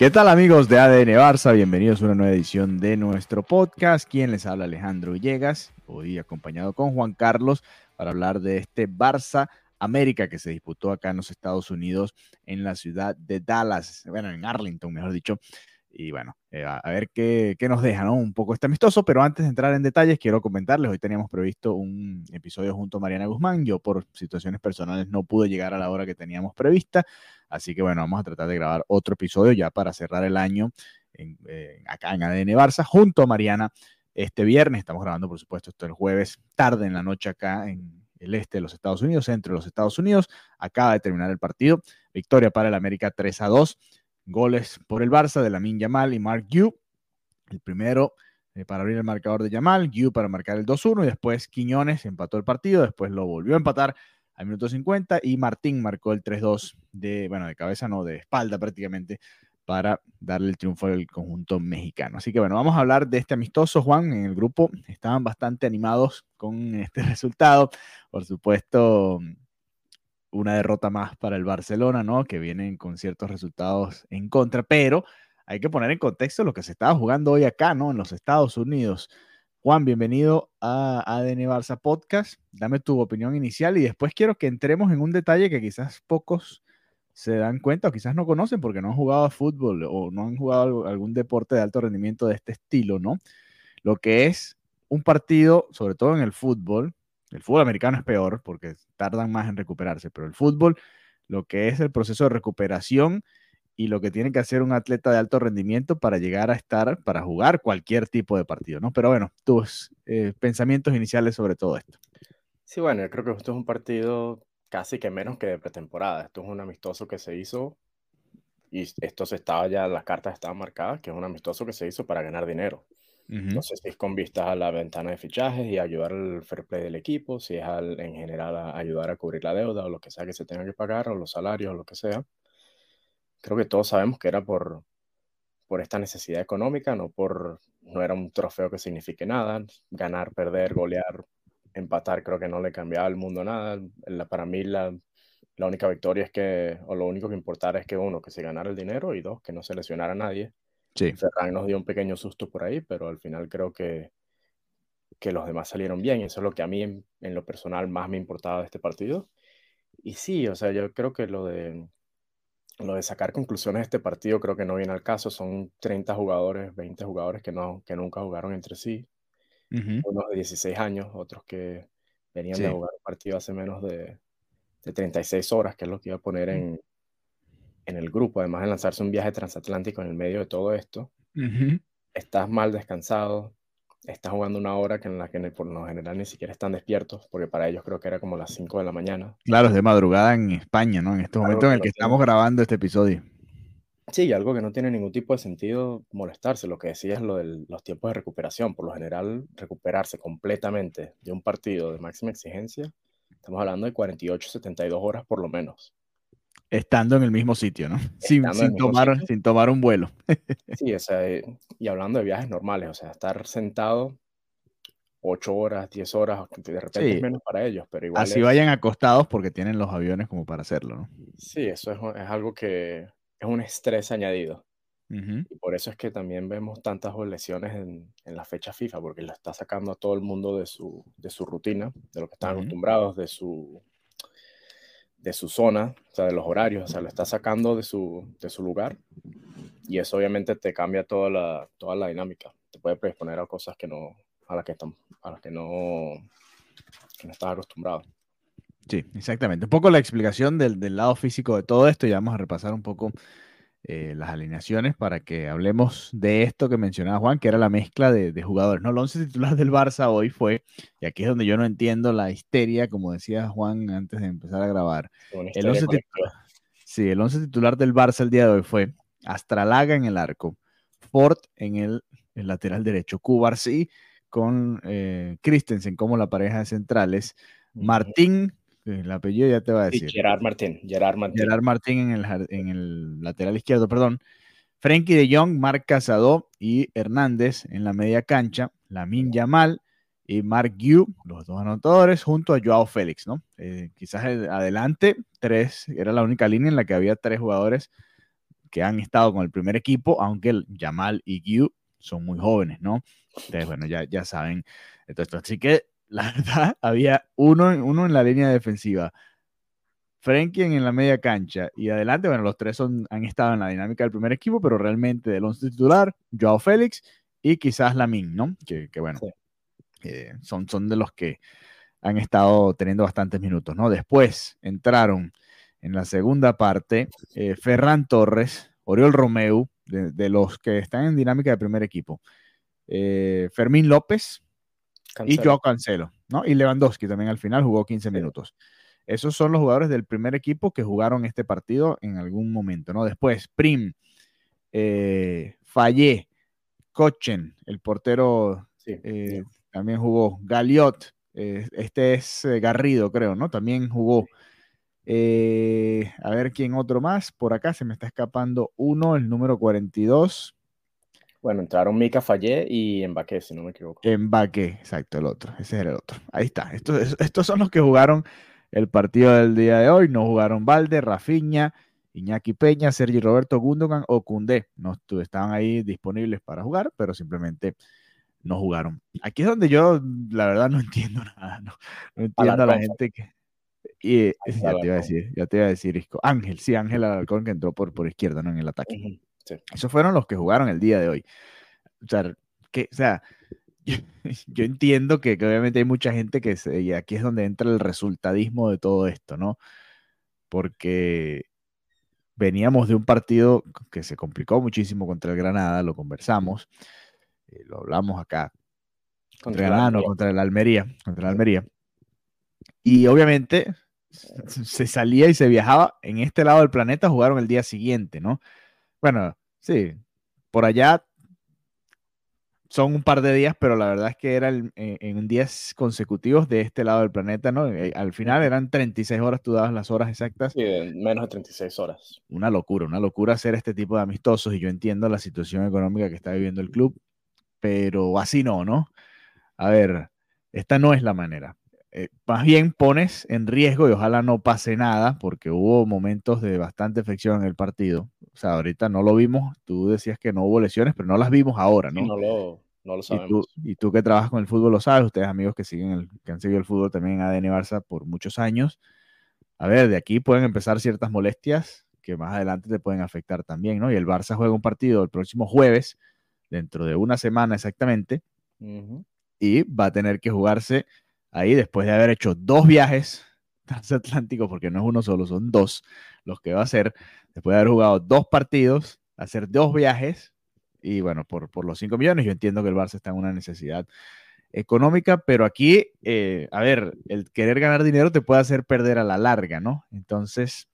¿Qué tal amigos de ADN Barça? Bienvenidos a una nueva edición de nuestro podcast. Quien les habla Alejandro Villegas, hoy acompañado con Juan Carlos para hablar de este Barça América que se disputó acá en los Estados Unidos en la ciudad de Dallas, bueno, en Arlington, mejor dicho. Y bueno, eh, a, ver qué, qué, nos deja, ¿no? Un poco este amistoso, pero antes de entrar en detalles, quiero comentarles, hoy teníamos previsto un episodio junto a Mariana Guzmán, yo por situaciones personales no pude llegar a la hora que teníamos prevista, así que bueno, vamos a tratar de grabar otro episodio ya para cerrar el año acá en ADN Barça, junto a Mariana este viernes, estamos grabando por supuesto esto el jueves, tarde en la noche acá en el este de los Estados Unidos, centro de los Estados Unidos, acaba de terminar el partido, victoria para el América 3 a 2, goles por el Barça de Lamin Yamal y Mark Yu. El primero eh, para abrir el marcador de Yamal, Yu para marcar el 2-1 y después Quiñones empató el partido, después lo volvió a empatar al minuto 50 y Martín marcó el 3-2 de, bueno, de cabeza, no, de espalda prácticamente para darle el triunfo al conjunto mexicano. Así que bueno, vamos a hablar de este amistoso, Juan, en el grupo estaban bastante animados con este resultado. Por supuesto, una derrota más para el Barcelona, ¿no? Que vienen con ciertos resultados en contra, pero hay que poner en contexto lo que se estaba jugando hoy acá, ¿no? En los Estados Unidos. Juan, bienvenido a ADN Barça Podcast. Dame tu opinión inicial y después quiero que entremos en un detalle que quizás pocos se dan cuenta o quizás no conocen porque no han jugado a fútbol o no han jugado algún deporte de alto rendimiento de este estilo, ¿no? Lo que es un partido, sobre todo en el fútbol, el fútbol americano es peor porque tardan más en recuperarse, pero el fútbol, lo que es el proceso de recuperación y lo que tiene que hacer un atleta de alto rendimiento para llegar a estar, para jugar cualquier tipo de partido, ¿no? Pero bueno, tus eh, pensamientos iniciales sobre todo esto. Sí, bueno, yo creo que esto es un partido casi que menos que de pretemporada. Esto es un amistoso que se hizo y esto se estaba ya, las cartas estaban marcadas, que es un amistoso que se hizo para ganar dinero. No sé si es con vistas a la ventana de fichajes y ayudar al fair play del equipo, si es al, en general a ayudar a cubrir la deuda o lo que sea que se tenga que pagar, o los salarios o lo que sea. Creo que todos sabemos que era por, por esta necesidad económica, no, por, no era un trofeo que signifique nada. Ganar, perder, golear, empatar, creo que no le cambiaba al mundo nada. La, para mí la, la única victoria es que, o lo único que importara es que uno, que se ganara el dinero y dos, que no se lesionara a nadie. Sí. Ferran nos dio un pequeño susto por ahí, pero al final creo que, que los demás salieron bien. Eso es lo que a mí, en, en, lo personal, más me importaba de este partido. Y sí, o sea, yo creo que lo de, lo de sacar conclusiones de este partido creo que no viene al caso. Son 30 jugadores, 20 jugadores que, no, que nunca jugaron entre sí. Uh -huh. Unos de 16 años, otros que venían sí. de jugar un partido hace menos de, de 36 horas, que es lo que iba a poner en, en el grupo, además de lanzarse un viaje transatlántico en el medio de todo esto, uh -huh. estás mal descansado, estás jugando una hora que en la que por lo general ni siquiera están despiertos, porque para ellos creo que era como las 5 de la mañana. Claro, es de madrugada en España, ¿no? En este claro, momento en el que estamos grabando este episodio. Sí, algo que no tiene ningún tipo de sentido molestarse. Lo que decía es lo de los tiempos de recuperación. Por lo general, recuperarse completamente de un partido de máxima exigencia, estamos hablando de 48, 72 horas por lo menos estando en el mismo sitio, ¿no? Sin, sin tomar, sitio. sin tomar un vuelo. sí, o sea, y hablando de viajes normales, o sea, estar sentado 8 horas, 10 horas, de repente sí. es menos para ellos, pero igual. Así es... vayan acostados porque tienen los aviones como para hacerlo, ¿no? Sí, eso es, es algo que es un estrés añadido. Uh -huh. Y por eso es que también vemos tantas lesiones en, en, la fecha FIFA, porque lo está sacando a todo el mundo de su, de su rutina, de lo que están uh -huh. acostumbrados, de su, de su zona, o sea, de los horarios, o sea, lo está sacando de su, de su lugar y eso obviamente te cambia toda la, toda la dinámica, te puede predisponer a cosas que no, a las que, están, a las que no, que no estás acostumbrado. Sí, exactamente. Un poco la explicación del, del, lado físico de todo esto y vamos a repasar un poco eh, las alineaciones para que hablemos de esto que mencionaba Juan, que era la mezcla de, jugadores. No, el once titular del Barça hoy fue, y aquí es donde yo no entiendo la histeria, como decía Juan antes de empezar a grabar. El once titular, sí, el once titular del Barça el día de hoy fue Astralaga en el arco, Ford en el, lateral derecho, Cubarsí con eh, Christensen como la pareja de centrales, Martín el apellido ya te va a decir. Gerard Martín. Gerard Martín. Gerard Martín en el, en el lateral izquierdo, perdón. Frenkie de Jong, Marc Casado y Hernández en la media cancha. Lamin Yamal y Mark Yu, los dos anotadores, junto a Joao Félix, ¿no? Eh, quizás adelante, tres, era la única línea en la que había tres jugadores que han estado con el primer equipo, aunque Yamal y Yu son muy jóvenes, ¿no? Entonces, bueno, ya, ya saben. Entonces, así que la verdad, había uno, uno en la línea defensiva, Frenkie en la media cancha y adelante, bueno, los tres son, han estado en la dinámica del primer equipo, pero realmente del once titular, Joao Félix y quizás Lamin, ¿no? Que, bueno, eh, son, son de los que han estado teniendo bastantes minutos, ¿no? Después entraron en la segunda parte eh, Ferran Torres, Oriol Romeu, de, los que están en dinámica de primer equipo, eh, Fermín López, y Joao Cancelo, ¿no? Y Lewandowski también al final jugó 15 minutos. Esos son los jugadores del primer equipo que jugaron este partido en algún momento, ¿no? Después, Prim, eh, Fallé, Cochen, el portero eh, también jugó. Galiot, eh, este es eh, Garrido, creo, ¿no? También jugó. a ver quién otro más. Por acá se me está escapando uno, el número 42. Bueno, entraron Mika Fallé y Mbaqué, si no me equivoco. Mbaqué, exacto, el otro. Ese era el otro. Ahí está. Estos, estos son los que jugaron el partido del día de hoy. No jugaron Valde, Rafiña, Iñaki Peña, Sergi Roberto Gundogan o Cundé. No estaban ahí disponibles para jugar, pero simplemente no jugaron. Aquí es donde yo, la verdad, no entiendo nada. No, entiendo a la gente que. Y, ya te iba a decir, ya te iba a decir, Ángel, sí, Ángel Alarcón que entró por, por izquierda, ¿no? En el ataque. Esos fueron los que jugaron el día de hoy. O sea, que, o sea yo, entiendo que, obviamente hay mucha gente que se, y aquí es donde entra el resultadismo de todo esto, ¿no? Porque veníamos de un partido que se complicó muchísimo contra el Granada, lo conversamos, eh, lo hablamos acá. Contra el Granada, contra el Almería, contra el Almería. Y obviamente se salía y se viajaba en este lado del planeta, jugaron el día siguiente, ¿no? Bueno, sí, por allá son un par de días, pero la verdad es que era eh, en días consecutivos de este lado del planeta, ¿no? Eh, al final eran 36 horas, tú dabas las horas exactas. Sí, menos de 36 horas. Una locura, una locura hacer este tipo de amistosos y yo entiendo la situación económica que está viviendo el club, pero así no, ¿no? A ver, esta no es la manera. Eh, más bien pones en riesgo y ojalá no pase nada, porque hubo momentos de bastante fricción en el partido. O sea, ahorita no lo vimos, tú decías que no hubo lesiones, pero no las vimos ahora, ¿no? no lo, no lo sabemos. Y tú, que trabajas con el fútbol lo sabes, ustedes amigos que, siguen el, que han seguido el fútbol también en ADN Barça por muchos años. A ver, de aquí pueden empezar ciertas molestias que más adelante te pueden afectar también, ¿no? Y el Barça juega un partido el próximo jueves, dentro de una semana exactamente, y va a tener que jugarse ahí después de haber hecho dos viajes transatlánticos, porque no es uno solo, son dos los que va a hacer, después de haber jugado dos partidos, hacer dos viajes, y bueno, por, por los cinco millones, yo entiendo que el Barça está en una necesidad económica, pero aquí, eh, a ver, el querer ganar dinero te puede hacer perder a la larga, ¿no? Entonces,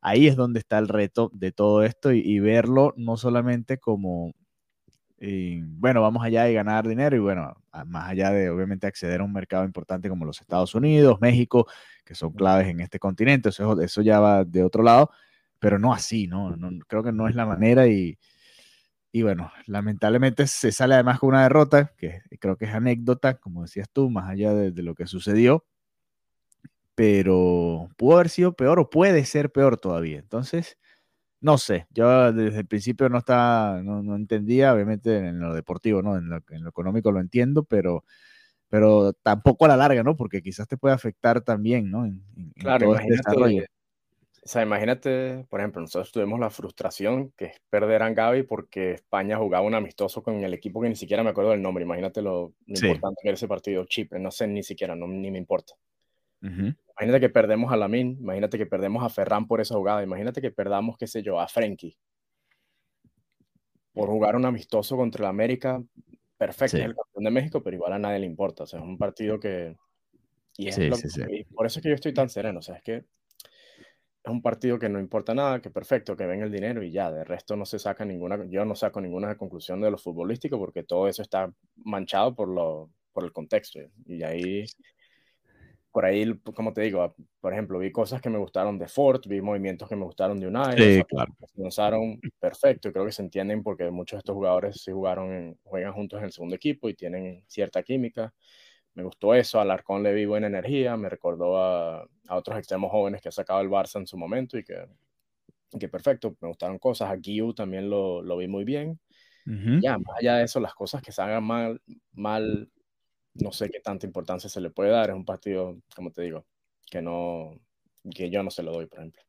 ahí es donde está el reto de todo esto y verlo no solamente como y bueno, vamos allá y ganar dinero y bueno, más allá de obviamente acceder a un mercado importante como los Estados Unidos, México, que son claves en este continente, eso, eso ya va de otro lado, pero no así, ¿no? no creo que no es la manera y, y bueno, lamentablemente se sale además con una derrota, que creo que es anécdota, como decías tú, más allá de, de lo que sucedió, pero pudo haber sido peor o puede ser peor todavía. Entonces, no sé, yo desde el principio no estaba, no, entendía, obviamente en lo deportivo, ¿no? En lo, económico lo entiendo, pero, pero tampoco a la larga, ¿no? Porque quizás te puede afectar también, ¿no? En, claro, este imagínate, O sea, imagínate, por ejemplo, nosotros tuvimos la frustración que es perder a Gaby porque España jugaba un amistoso con el equipo que ni siquiera me acuerdo del nombre. Imagínate lo, importante que era ese partido. Chipre, no sé ni siquiera, no, ni me importa. Imagínate que perdemos a Lamin, imagínate que perdemos a Ferran por esa jugada, imagínate que perdamos, qué sé yo, a Frenkie. por jugar un amistoso contra el América, perfecto, es el campeón de México, pero igual a nadie le importa. O sea, es un partido que. Y, es por eso es que yo estoy tan sereno. O sea, es que es un partido que no importa nada, que perfecto, que ven el dinero y ya. De resto no se saca ninguna. Yo no saco ninguna conclusión de lo futbolístico porque todo eso está manchado por, lo, por el contexto. Y ahí por ahí, como te digo, por ejemplo, vi cosas que me gustaron de Ford, vi movimientos que me gustaron de United. Sí, claro. se lanzaron perfecto y creo que se entienden porque muchos de estos jugadores sí jugaron, juegan juntos en el segundo equipo y tienen cierta química. Me gustó eso, Alarcón le vi buena energía, me recordó a, a otros extremos jóvenes que ha sacado el Barça en su momento y que, que perfecto, me gustaron cosas. A Giu también lo, lo vi muy bien. Ya, más allá de eso, las cosas que salgan mal, mal no sé qué tanta importancia se le puede dar. Es un partido, como te digo, que no, que yo no se lo doy, por ejemplo.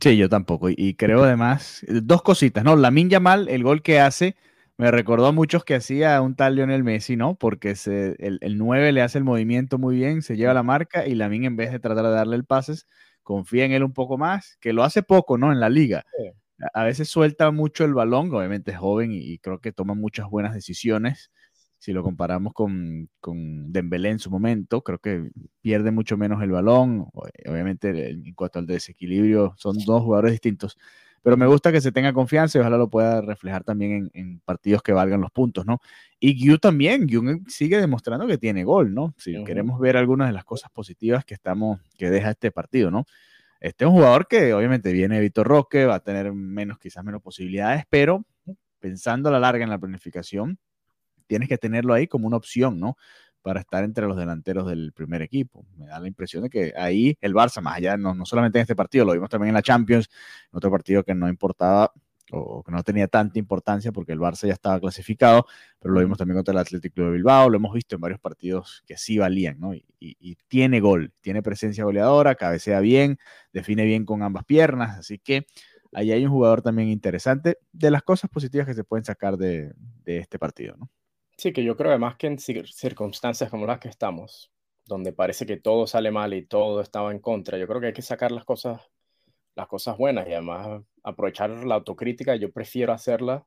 Sí, yo tampoco. Y creo además, dos cositas, ¿no? La Minja Mal, el gol que hace, me recordó a muchos que hacía un tal Lionel Messi, ¿no? Porque se, el, el 9 le hace el movimiento muy bien, se lleva la marca y la Min en vez de tratar de darle el pases, confía en él un poco más, que lo hace poco, ¿no? En la liga. A veces suelta mucho el balón, obviamente es joven y, y creo que toma muchas buenas decisiones si lo comparamos con, con Dembélé en su momento, creo que pierde mucho menos el balón. Obviamente, en cuanto al desequilibrio, son dos jugadores distintos. Pero me gusta que se tenga confianza y ojalá lo pueda reflejar también en, partidos que valgan los puntos, ¿no? Y Gyu también, Gyu sigue demostrando que tiene gol, ¿no? Si queremos ver algunas de las cosas positivas que estamos, que deja este partido, ¿no? Este es un jugador que obviamente viene Vitor Roque, va a tener menos, quizás menos posibilidades, pero pensando a la larga en la planificación, tienes que tenerlo ahí como una opción, ¿no? Para estar entre los delanteros del primer equipo. Me da la impresión de que ahí el Barça, más allá, no, no solamente en este partido, lo vimos también en la Champions, en otro partido que no importaba o que no tenía tanta importancia porque el Barça ya estaba clasificado, pero lo vimos también contra el Atlético de Bilbao, lo hemos visto en varios partidos que sí valían, ¿no? Y, tiene gol, tiene presencia goleadora, cabecea bien, define bien con ambas piernas, así que ahí hay un jugador también interesante de las cosas positivas que se pueden sacar de este partido, ¿no? Sí, que yo creo además que en circunstancias como las que estamos, donde parece que todo sale mal y todo estaba en contra, yo creo que hay que sacar las cosas, las cosas buenas y además aprovechar la autocrítica. Yo prefiero hacerla,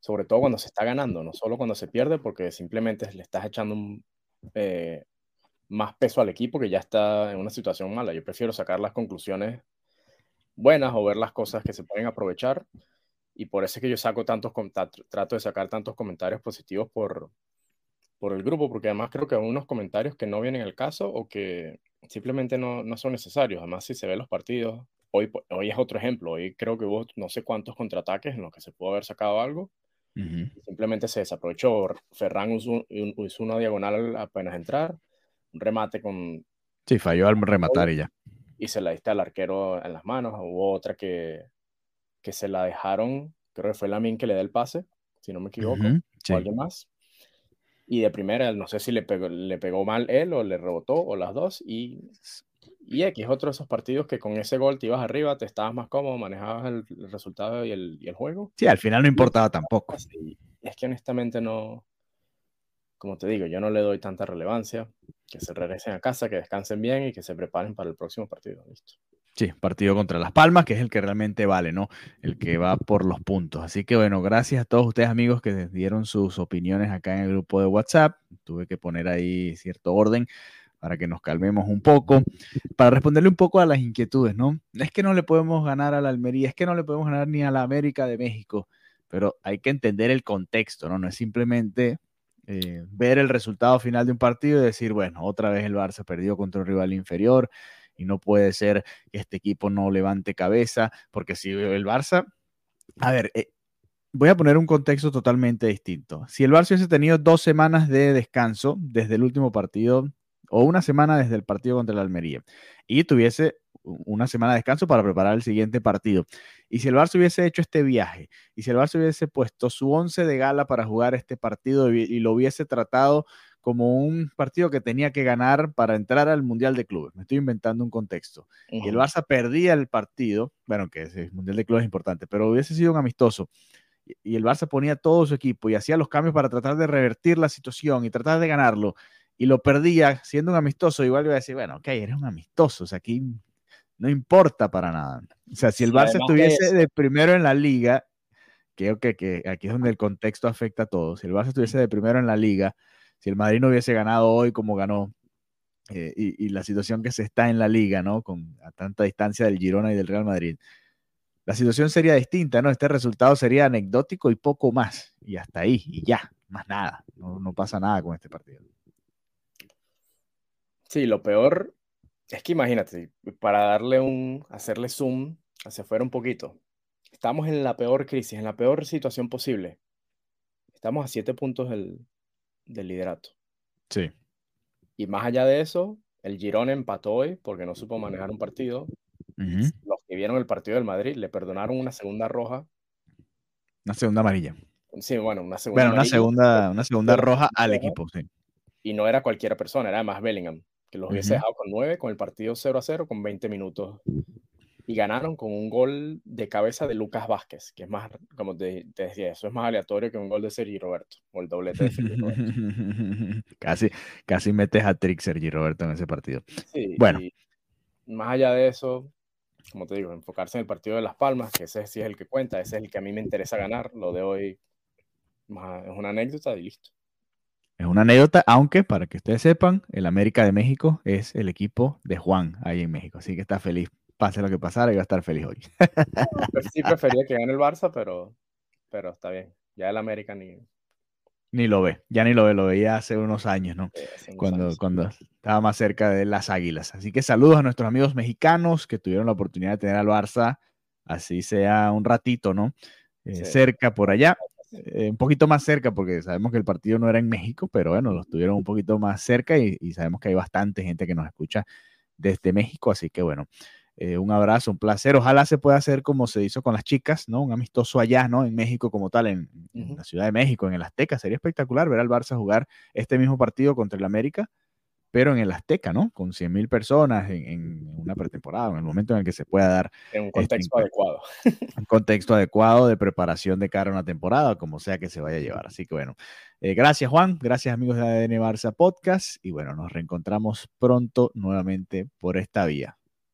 sobre todo cuando se está ganando, no solo cuando se pierde, porque simplemente le estás echando eh, más peso al equipo que ya está en una situación mala. Yo prefiero sacar las conclusiones buenas o ver las cosas que se pueden aprovechar y por eso es que yo saco tantos, trato de sacar tantos comentarios positivos por, por el grupo, porque además creo que hay unos comentarios que no vienen al caso o que simplemente no, no son necesarios. Además, si se ven los partidos, hoy, hoy es otro ejemplo. Hoy creo que hubo no sé cuántos contraataques en los que se pudo haber sacado algo. Simplemente se desaprovechó. Ferran usó, una diagonal apenas entrar, un remate con... Sí, falló al rematar y ya. Y se la diste al arquero en las manos. Hubo otra que, que se la dejaron, creo que fue Lamin que le da el pase, si no me equivoco, o alguien más. Y de primera, no sé si le pegó, le pegó mal él o le rebotó, o las dos. Y, y X, otro de esos partidos que con ese gol te ibas arriba, te estabas más cómodo, manejabas el, resultado y el, y el, juego. Sí, al final no importaba tampoco. es que honestamente no, como te digo, yo no le doy tanta relevancia. Que se regresen a casa, que descansen bien y que se preparen para el próximo partido. Listo. Sí, partido contra Las Palmas, que es el que realmente vale, ¿no? El que va por los puntos. Así que bueno, gracias a todos ustedes amigos que dieron sus opiniones acá en el grupo de WhatsApp. Tuve que poner ahí cierto orden para que nos calmemos un poco, para responderle un poco a las inquietudes, ¿no? Es que no le podemos ganar a la Almería, es que no le podemos ganar ni a la América de México, pero hay que entender el contexto, ¿no? No es simplemente eh, ver el resultado final de un partido y decir, bueno, otra vez el Barça perdió contra un rival inferior y no puede ser que este equipo no levante cabeza, porque si el Barça, a ver, eh, voy a poner un contexto totalmente distinto. Si el Barça hubiese tenido dos semanas de descanso desde el último partido, o una semana desde el partido contra el Almería, y tuviese una semana de descanso para preparar el siguiente partido. Y si el Barça hubiese hecho este viaje, y si el Barça hubiese puesto su once de gala para jugar este partido y lo hubiese tratado como un partido que tenía que ganar para entrar al Mundial de Clubes. Me estoy inventando un contexto. Y el Barça perdía el partido, bueno, que el Mundial de Clubes es importante, pero hubiese sido un amistoso. Y el Barça ponía todo su equipo y hacía los cambios para tratar de revertir la situación y tratar de ganarlo. Y lo perdía siendo un amistoso. Igual iba a decir, bueno, ok, eres un amistoso. O sea, aquí no importa para nada. O sea, si el Barça estuviese de primero en la liga creo que, que, aquí es donde el contexto afecta a todos. Si el Barça estuviese de primero en la liga, si el Madrid no hubiese ganado hoy como ganó, eh, y, la situación que se está en la liga, ¿no? Con a tanta distancia del Girona y del Real Madrid, la situación sería distinta, ¿no? Este resultado sería anecdótico y poco más, y hasta ahí, y ya, más nada, no, no pasa nada con este partido. Sí, lo peor es que imagínate, para darle un, hacerle zoom hacia afuera un poquito, estamos en la peor crisis, en la peor situación posible. Estamos a siete puntos del, del liderato. Sí. Y más allá de eso, el Girón empató hoy porque no supo manejar un partido. Uh -huh. Los que vieron el partido del Madrid le perdonaron una segunda roja. Una segunda amarilla. Sí, bueno, una segunda Bueno, una amarilla, segunda, una segunda roja al equipo, sí. Y no era cualquier persona, era además Bellingham, que los hubiese Ujú. dejado con 9, con el partido 0 a 0, con 20 minutos. Y ganaron con un gol de cabeza de Lucas Vázquez, que es más, como te, te decía, eso es más aleatorio que un gol de Sergi Roberto, o el doblete de Sergi Roberto. casi, casi metes a trick Sergi Roberto en ese partido. Sí, Bueno. más allá de eso, como te digo, enfocarse en el partido de Las Palmas, que ese sí es el que cuenta, ese es el que a mí me interesa ganar. Lo de hoy más- es una anécdota y listo. Es una anécdota, aunque para que ustedes sepan, el América de México es el equipo de Juan ahí en México, así que está feliz. Pase lo que pasara, iba a estar feliz hoy. Pues sí prefería que gane el Barça, pero, pero está bien. Ya el América ni... Ni lo ve, ya ni lo ve, lo veía hace unos años, ¿no? unos cuando, años. cuando estaba más cerca de las Águilas. Así que saludos a nuestros amigos mexicanos que tuvieron la oportunidad de tener al Barça, así sea un ratito, ¿no? Eh, Sí. Cerca por allá, eh, un poquito más cerca, porque sabemos que el partido no era en México, pero bueno, los tuvieron un poquito más cerca y, y sabemos que hay bastante gente que nos escucha desde México, así que bueno. Eh, un abrazo, un placer. Ojalá se pueda hacer como se hizo con las chicas, ¿no? Un amistoso allá, ¿no? En México como tal, en, la Ciudad de México, en el Azteca. Sería espectacular ver al Barça jugar este mismo partido contra el América, pero en el Azteca, ¿no? Con 100 mil personas en, en una pretemporada, en el momento en el que se pueda dar En un contexto encuentro. adecuado. un contexto adecuado de preparación de cara a una temporada, como sea que se vaya a llevar. Así que bueno, eh, gracias Juan, gracias amigos de ADN Barça Podcast y bueno, nos reencontramos pronto nuevamente por esta vía.